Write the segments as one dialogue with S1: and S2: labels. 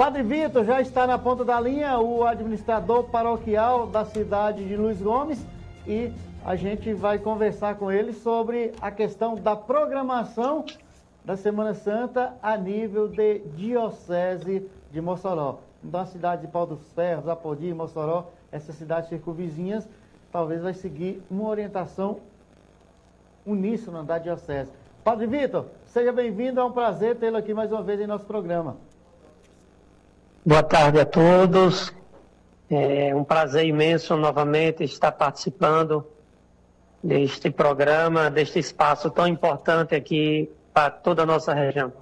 S1: Padre Vitor já está na ponta da linha, o administrador paroquial da cidade de Luiz Gomes, e a gente vai conversar com ele sobre a questão da programação da Semana Santa a nível de Diocese de Mossoró. Então, a cidade de Pau dos Ferros, Apodi, Mossoró, essas cidades circunvizinhas, talvez vai seguir uma orientação uníssona da Diocese. Padre Vitor, seja bem-vindo, é um prazer tê-lo aqui mais uma vez em nosso programa.
S2: Boa tarde a todos. É um prazer imenso novamente estar participando deste programa, deste espaço tão importante aqui para toda a nossa região.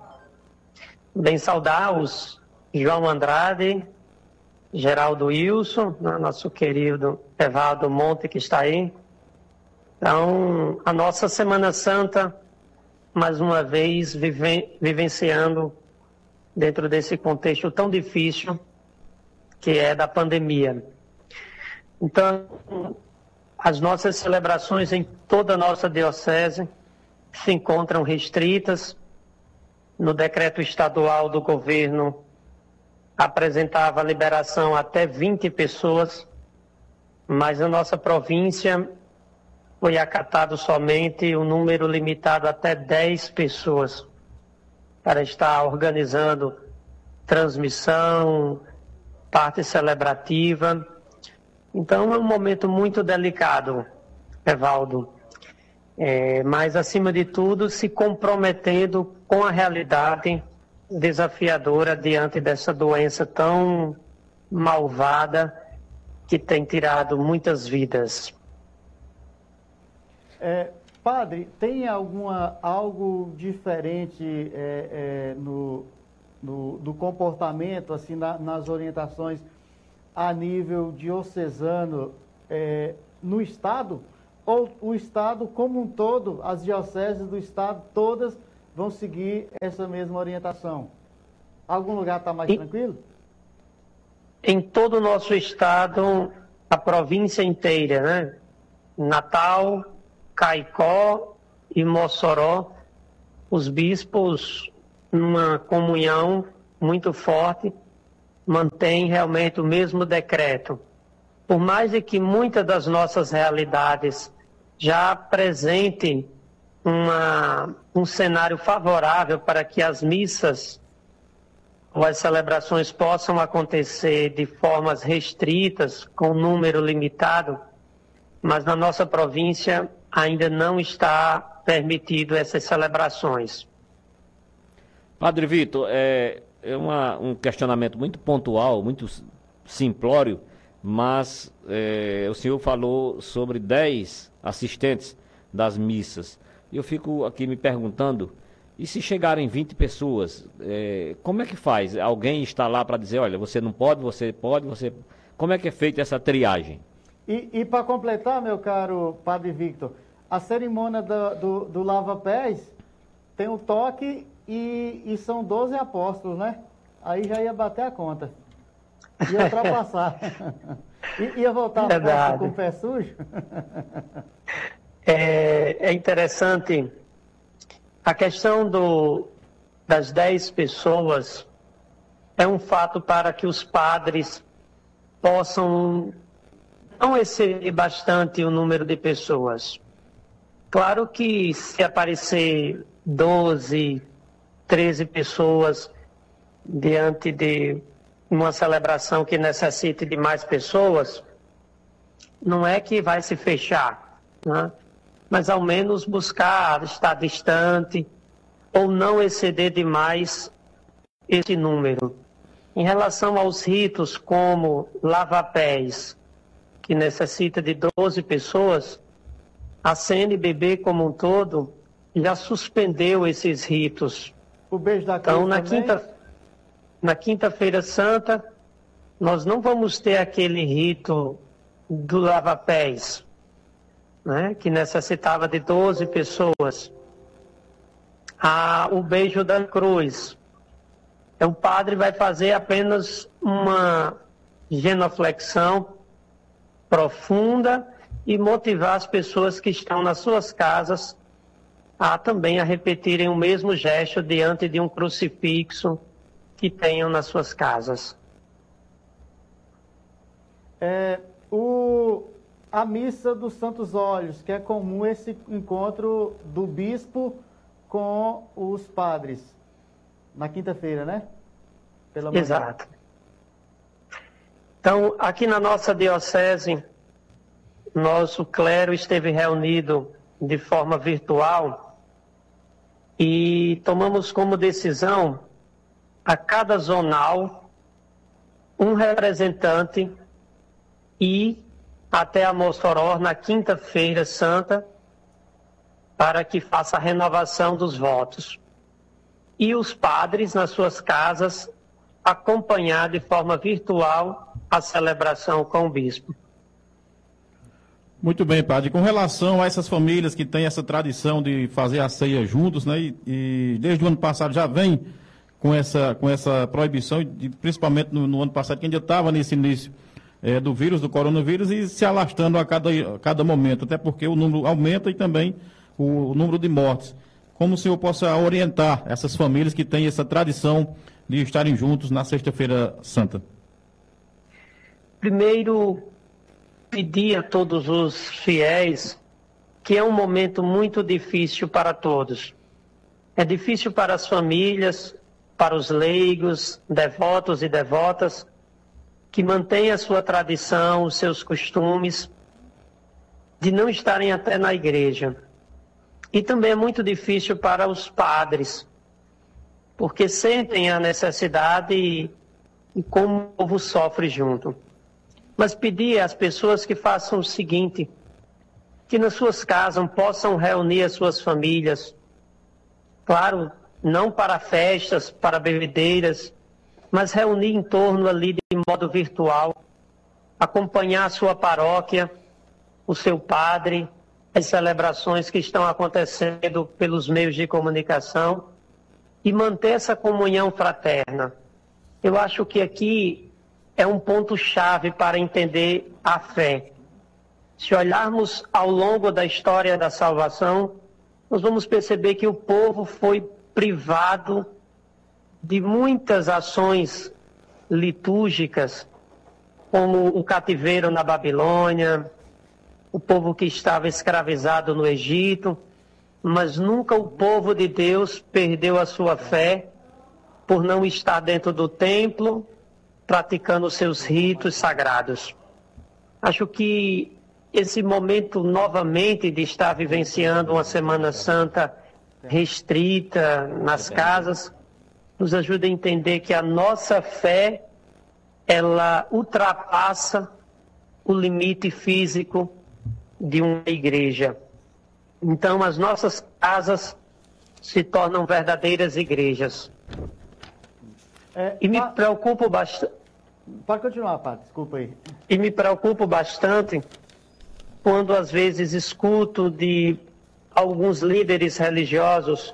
S2: Bem saudar os João Andrade, Geraldo Wilson, né, nosso querido Evaldo Monte que está aí. Então, a nossa Semana Santa, mais uma vez, vive, vivenciando dentro desse contexto tão difícil que é da pandemia. Então, as nossas celebrações em toda a nossa diocese se encontram restritas. No decreto estadual do governo apresentava liberação até 20 pessoas, mas na nossa província foi acatado somente um número limitado até 10 pessoas para estar organizando transmissão, parte celebrativa. Então é um momento muito delicado, Evaldo. É, mas, acima de tudo, se comprometendo com a realidade desafiadora diante dessa doença tão malvada que tem tirado muitas vidas.
S1: É, padre, tem alguma, algo diferente é, é, no, no, do comportamento, assim, na, nas orientações a nível diocesano é, no Estado? Ou o Estado como um todo, as dioceses do Estado todas vão seguir essa mesma orientação? Algum lugar está mais tranquilo?
S2: Em todo o nosso Estado, a província inteira, né? Natal, Caicó e Mossoró, os bispos, numa comunhão muito forte, mantém realmente o mesmo decreto. Por mais de que muitas das nossas realidades já apresentem uma, um cenário favorável para que as missas ou as celebrações possam acontecer de formas restritas, com número limitado, mas na nossa província ainda não está permitido essas celebrações.
S3: Padre Vitor, é, é uma, um questionamento muito pontual, muito simplório, mas é, o senhor falou sobre 10 assistentes das missas. E eu fico aqui me perguntando, e se chegarem 20 pessoas, é, como é que faz? Alguém está lá para dizer, olha, você não pode, você pode, você. Como é que é feita essa triagem?
S1: E, e para completar, meu caro Padre Victor, a cerimônia do, do, do lava-pés tem o toque e, e são 12 apóstolos, né? Aí já ia bater a conta. Ia ultrapassar. I, ia voltar com o pé sujo.
S2: é, é interessante a questão do, das 10 pessoas é um fato para que os padres possam não exceder bastante o número de pessoas. Claro que se aparecer 12, 13 pessoas diante de uma celebração que necessite de mais pessoas, não é que vai se fechar, né? mas ao menos buscar estar distante ou não exceder demais esse número. Em relação aos ritos como lava-pés, que necessita de 12 pessoas, a CNBB como um todo já suspendeu esses ritos.
S1: O beijo da Então,
S2: na quinta, na quinta-feira santa, nós não vamos ter aquele rito do lava-pés, né, que necessitava de 12 pessoas. Ah, o beijo da cruz. Então, o padre vai fazer apenas uma genuflexão profunda e motivar as pessoas que estão nas suas casas a também a repetirem o mesmo gesto diante de um crucifixo que tenham nas suas casas.
S1: É, o, a missa dos Santos Olhos, que é comum esse encontro do bispo com os padres, na quinta-feira, né?
S2: Pela. Exato. Então, aqui na nossa diocese, nosso clero esteve reunido de forma virtual e tomamos como decisão a cada zonal um representante e até a Mossoró na quinta-feira santa para que faça a renovação dos votos. E os padres nas suas casas acompanhar de forma virtual a celebração com o bispo.
S4: Muito bem, padre. Com relação a essas famílias que têm essa tradição de fazer a ceia juntos, né? E, e desde o ano passado já vem com essa, com essa proibição, e principalmente no, no ano passado, que ainda estava nesse início é, do vírus, do coronavírus, e se alastrando a cada, a cada momento, até porque o número aumenta e também o, o número de mortes. Como o senhor possa orientar essas famílias que têm essa tradição de estarem juntos na Sexta-feira Santa?
S2: Primeiro, pedir a todos os fiéis que é um momento muito difícil para todos. É difícil para as famílias, para os leigos, devotos e devotas, que mantêm a sua tradição, os seus costumes, de não estarem até na igreja. E também é muito difícil para os padres, porque sentem a necessidade e, e como o povo sofre junto. Mas pedir às pessoas que façam o seguinte: que nas suas casas possam reunir as suas famílias. Claro, não para festas, para bebedeiras, mas reunir em torno ali de modo virtual, acompanhar a sua paróquia, o seu padre, as celebrações que estão acontecendo pelos meios de comunicação e manter essa comunhão fraterna. Eu acho que aqui é um ponto-chave para entender a fé. Se olharmos ao longo da história da salvação, nós vamos perceber que o povo foi privado de muitas ações litúrgicas, como o cativeiro na Babilônia, o povo que estava escravizado no Egito, mas nunca o povo de Deus perdeu a sua fé por não estar dentro do templo, praticando seus ritos sagrados. Acho que esse momento novamente de estar vivenciando uma Semana Santa restrita nas casas, nos ajuda a entender que a nossa fé ela ultrapassa o limite físico de uma igreja. Então as nossas casas se tornam verdadeiras igrejas. É, e me preocupo bastante.
S1: Pode continuar, Pat, desculpa aí.
S2: E me preocupo bastante quando às vezes escuto de alguns líderes religiosos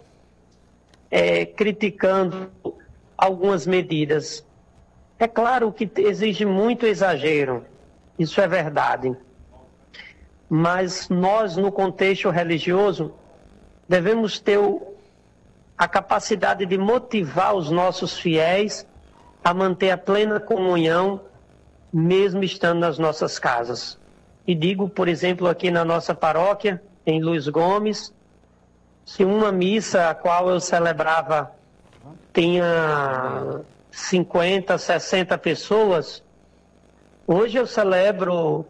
S2: é, criticando algumas medidas. É claro que exige muito exagero, isso é verdade. Mas nós, no contexto religioso, devemos ter a capacidade de motivar os nossos fiéis a manter a plena comunhão, mesmo estando nas nossas casas. E digo, por exemplo, aqui na nossa paróquia, em Luiz Gomes, se uma missa a qual eu celebrava tinha 50, 60 pessoas, hoje eu celebro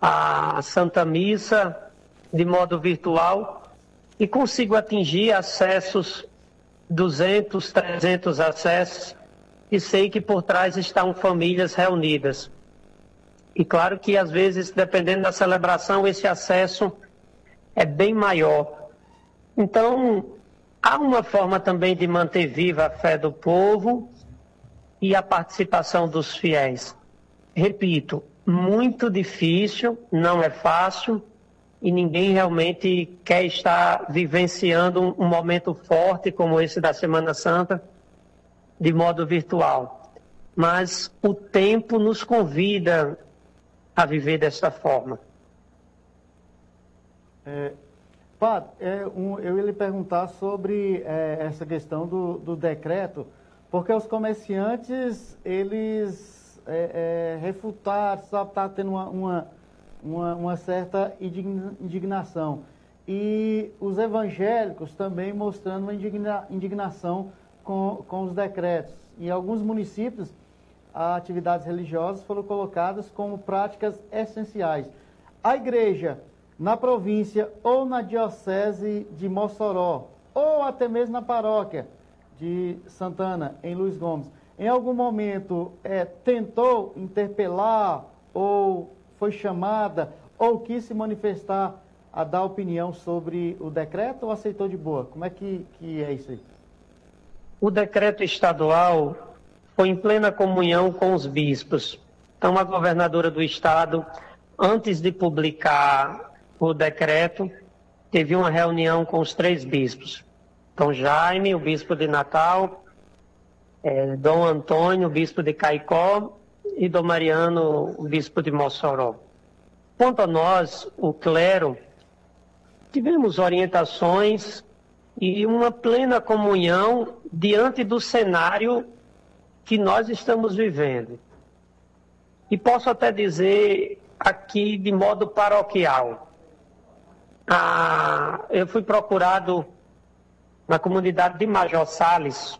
S2: a Santa Missa de modo virtual e consigo atingir acessos 200, 300 acessos e sei que por trás estão famílias reunidas. E claro que às vezes, dependendo da celebração, esse acesso é bem maior. Então, há uma forma também de manter viva a fé do povo e a participação dos fiéis. Repito, muito difícil, não é fácil e ninguém realmente quer estar vivenciando um momento forte como esse da Semana Santa de modo virtual. Mas o tempo nos convida a viver desta forma.
S1: É, Pat, é, um, eu ia lhe perguntar sobre é, essa questão do, do decreto, porque os comerciantes, eles é, é, refutaram, só está tendo uma, uma, uma, uma certa indignação. E os evangélicos também mostrando uma indigna, indignação com, com os decretos. Em alguns municípios, atividades religiosas foram colocadas como práticas essenciais. A igreja, na província ou na diocese de Mossoró, ou até mesmo na paróquia de Santana, em Luiz Gomes, em algum momento é, tentou interpelar ou foi chamada ou quis se manifestar a dar opinião sobre o decreto ou aceitou de boa? Como é que, que é isso aí?
S2: O decreto estadual foi em plena comunhão com os bispos. Então, a governadora do estado, antes de publicar o decreto, teve uma reunião com os três bispos. Dom Jaime, o bispo de Natal, é, Dom Antônio, o bispo de Caicó, e Dom Mariano, o bispo de Mossoró. Quanto a nós, o clero, tivemos orientações e uma plena comunhão diante do cenário que nós estamos vivendo. E posso até dizer aqui de modo paroquial. Ah, eu fui procurado na comunidade de Major Sales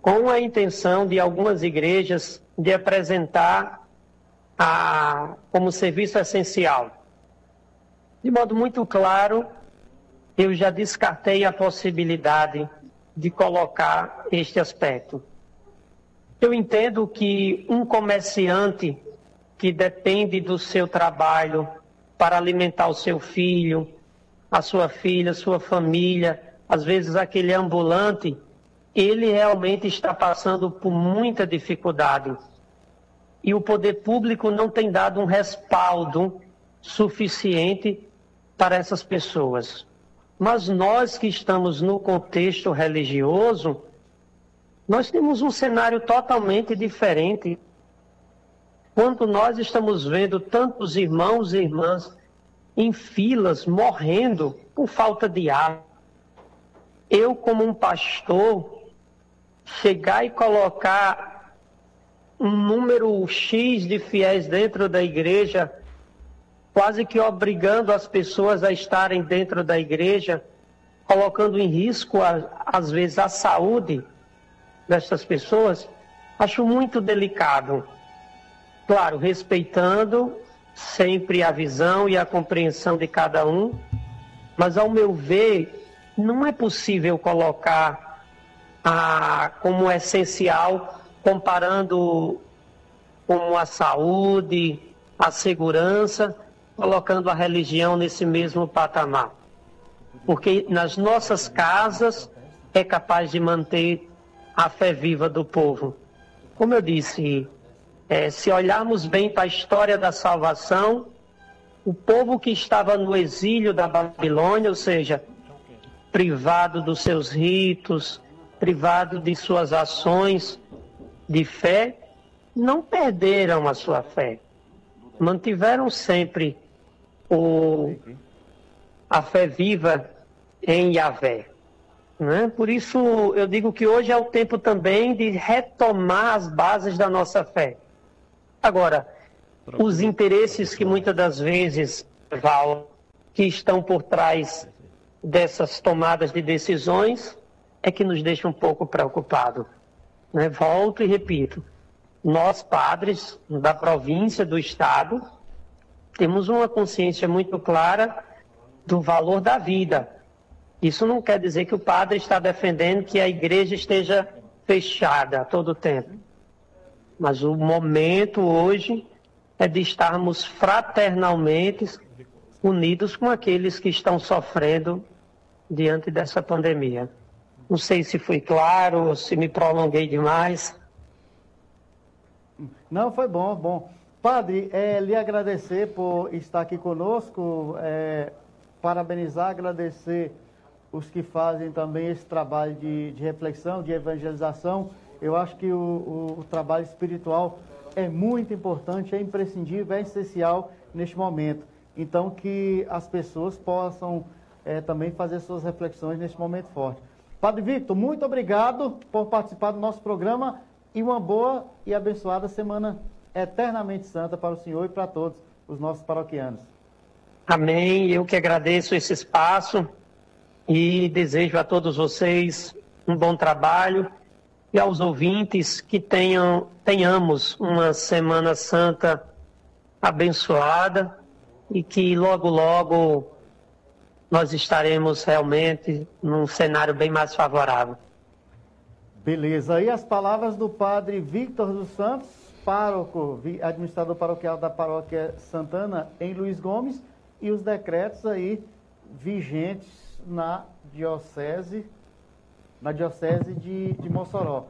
S2: com a intenção de algumas igrejas de apresentar a, como serviço essencial de modo muito claro, eu já descartei a possibilidade de colocar este aspecto. Eu entendo que um comerciante que depende do seu trabalho para alimentar o seu filho, a sua filha, a sua família, às vezes aquele ambulante, ele realmente está passando por muita dificuldade. E o poder público não tem dado um respaldo suficiente para essas pessoas. Mas nós que estamos no contexto religioso, nós temos um cenário totalmente diferente. Quando nós estamos vendo tantos irmãos e irmãs em filas morrendo por falta de ar, eu, como um pastor, chegar e colocar um número X de fiéis dentro da igreja quase que obrigando as pessoas a estarem dentro da igreja, colocando em risco, às vezes, a saúde dessas pessoas, acho muito delicado. Claro, respeitando sempre a visão e a compreensão de cada um, mas, ao meu ver, não é possível colocar a, como essencial, comparando como a saúde, a segurança, colocando a religião nesse mesmo patamar. Porque nas nossas casas é capaz de manter a fé viva do povo. Como eu disse, é, se olharmos bem para a história da salvação, o povo que estava no exílio da Babilônia, ou seja, privado dos seus ritos, privado de suas ações de fé, não perderam a sua fé. Mantiveram sempre o, a fé viva em Yahvé. Né? Por isso, eu digo que hoje é o tempo também de retomar as bases da nossa fé. Agora, os interesses que muitas das vezes, Val, que estão por trás dessas tomadas de decisões, é que nos deixa um pouco preocupados. Né? Volto e repito, nós padres da província, do estado, temos uma consciência muito clara do valor da vida. Isso não quer dizer que o padre está defendendo que a igreja esteja fechada a todo tempo. Mas o momento hoje é de estarmos fraternalmente unidos com aqueles que estão sofrendo diante dessa pandemia. Não sei se foi claro se me prolonguei demais.
S1: Não, foi bom, bom. Padre, é, lhe agradecer por estar aqui conosco, é, parabenizar, agradecer os que fazem também esse trabalho de, de reflexão, de evangelização. Eu acho que o, o, o, trabalho espiritual é muito importante, é imprescindível, é essencial neste momento. Então, que as pessoas possam é, também fazer suas reflexões neste momento forte. Padre Victor, muito obrigado por participar do nosso programa e uma boa e abençoada semana eternamente santa para o senhor e para todos os nossos paroquianos.
S2: Amém. Eu que agradeço esse espaço e desejo a todos vocês um bom trabalho e aos ouvintes que tenham, tenhamos uma Semana Santa abençoada e que logo, logo nós estaremos realmente num cenário bem mais favorável.
S1: Beleza. Aí as palavras do padre Victor dos Santos, pároco, administrador paroquial da paróquia Santana em Luiz Gomes, e os decretos aí vigentes na diocese, na diocese de, de Mossoró.